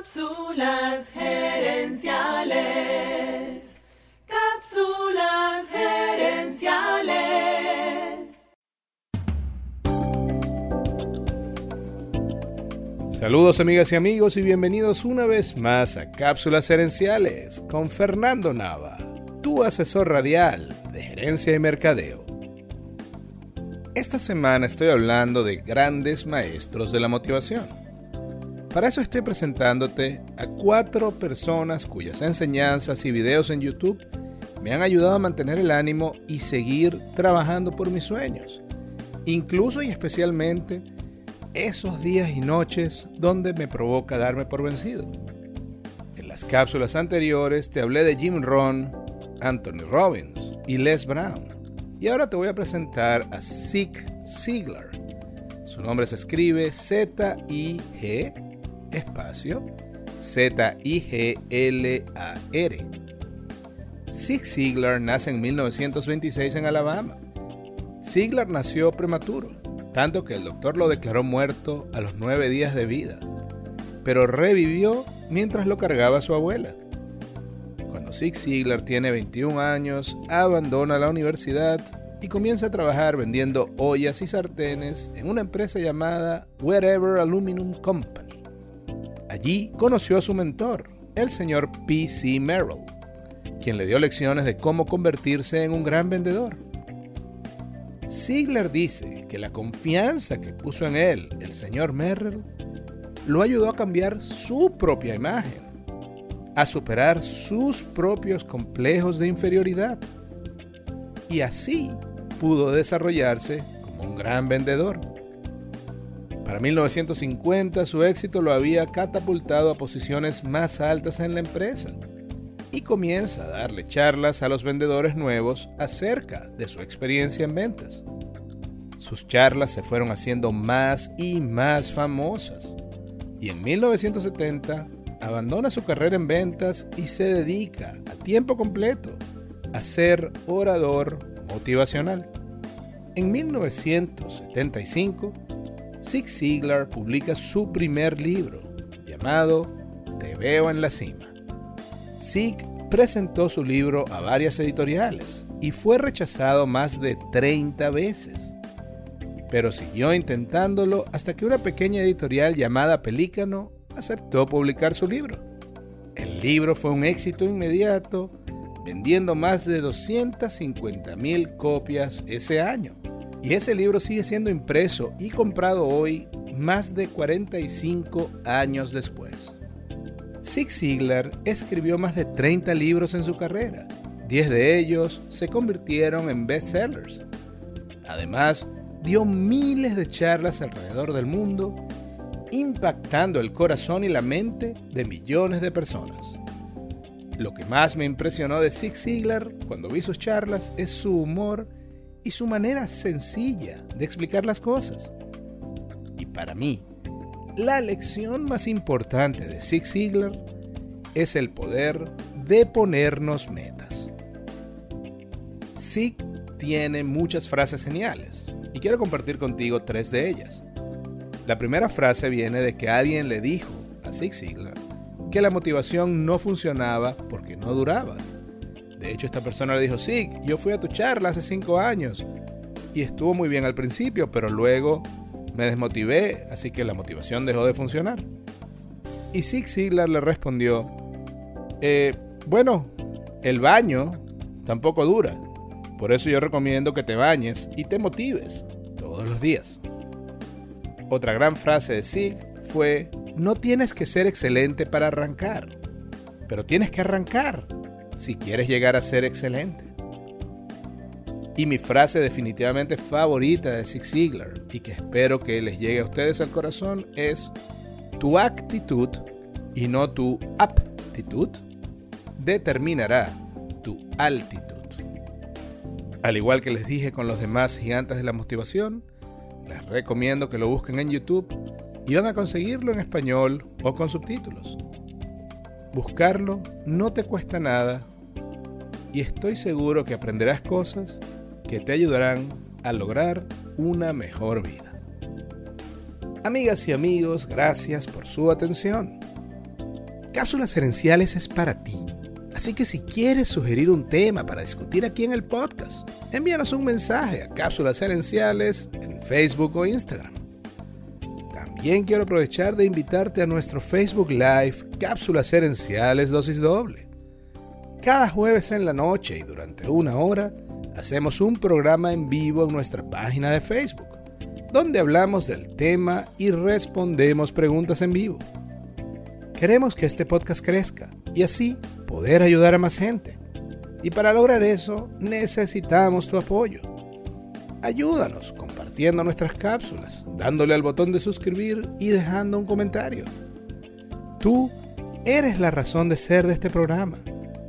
Cápsulas gerenciales. Cápsulas gerenciales. Saludos amigas y amigos y bienvenidos una vez más a Cápsulas Gerenciales con Fernando Nava, tu asesor radial de gerencia y mercadeo. Esta semana estoy hablando de grandes maestros de la motivación. Para eso estoy presentándote a cuatro personas cuyas enseñanzas y videos en YouTube me han ayudado a mantener el ánimo y seguir trabajando por mis sueños, incluso y especialmente esos días y noches donde me provoca darme por vencido. En las cápsulas anteriores te hablé de Jim Rohn, Anthony Robbins y Les Brown. Y ahora te voy a presentar a Zig Ziglar. Su nombre se escribe Z-I-G espacio Z-I-G-L-A-R. Zig Ziglar nace en 1926 en Alabama. Ziglar nació prematuro, tanto que el doctor lo declaró muerto a los nueve días de vida, pero revivió mientras lo cargaba su abuela. Cuando Zig Ziglar tiene 21 años, abandona la universidad y comienza a trabajar vendiendo ollas y sartenes en una empresa llamada Wherever Aluminum Company. Allí conoció a su mentor, el señor P.C. Merrill, quien le dio lecciones de cómo convertirse en un gran vendedor. Ziegler dice que la confianza que puso en él el señor Merrill lo ayudó a cambiar su propia imagen, a superar sus propios complejos de inferioridad y así pudo desarrollarse como un gran vendedor. Para 1950 su éxito lo había catapultado a posiciones más altas en la empresa y comienza a darle charlas a los vendedores nuevos acerca de su experiencia en ventas. Sus charlas se fueron haciendo más y más famosas y en 1970 abandona su carrera en ventas y se dedica a tiempo completo a ser orador motivacional. En 1975 Zig Ziglar publica su primer libro, llamado Te veo en la cima. Zig presentó su libro a varias editoriales y fue rechazado más de 30 veces. Pero siguió intentándolo hasta que una pequeña editorial llamada Pelícano aceptó publicar su libro. El libro fue un éxito inmediato, vendiendo más de 250.000 copias ese año. Y ese libro sigue siendo impreso y comprado hoy más de 45 años después. Zig Ziglar escribió más de 30 libros en su carrera. 10 de ellos se convirtieron en bestsellers. Además, dio miles de charlas alrededor del mundo, impactando el corazón y la mente de millones de personas. Lo que más me impresionó de Zig Ziglar cuando vi sus charlas es su humor y su manera sencilla de explicar las cosas. Y para mí, la lección más importante de Zig Ziglar es el poder de ponernos metas. Zig tiene muchas frases geniales y quiero compartir contigo tres de ellas. La primera frase viene de que alguien le dijo a Zig Ziglar que la motivación no funcionaba porque no duraba de hecho, esta persona le dijo, sí, yo fui a tu charla hace cinco años y estuvo muy bien al principio, pero luego me desmotivé, así que la motivación dejó de funcionar. Y Zig Ziglar le respondió, eh, bueno, el baño tampoco dura, por eso yo recomiendo que te bañes y te motives todos los días. Otra gran frase de Zig fue, no tienes que ser excelente para arrancar, pero tienes que arrancar si quieres llegar a ser excelente. Y mi frase definitivamente favorita de Zig Ziglar y que espero que les llegue a ustedes al corazón es tu actitud y no tu aptitud determinará tu altitud. Al igual que les dije con los demás gigantes de la motivación, les recomiendo que lo busquen en YouTube y van a conseguirlo en español o con subtítulos. Buscarlo no te cuesta nada y estoy seguro que aprenderás cosas que te ayudarán a lograr una mejor vida. Amigas y amigos, gracias por su atención. Cápsulas Herenciales es para ti. Así que si quieres sugerir un tema para discutir aquí en el podcast, envíanos un mensaje a Cápsulas Herenciales en Facebook o Instagram. También quiero aprovechar de invitarte a nuestro Facebook Live Cápsulas Herenciales Dosis Doble. Cada jueves en la noche y durante una hora hacemos un programa en vivo en nuestra página de Facebook, donde hablamos del tema y respondemos preguntas en vivo. Queremos que este podcast crezca y así poder ayudar a más gente. Y para lograr eso necesitamos tu apoyo. Ayúdanos compartiendo nuestras cápsulas, dándole al botón de suscribir y dejando un comentario. Tú eres la razón de ser de este programa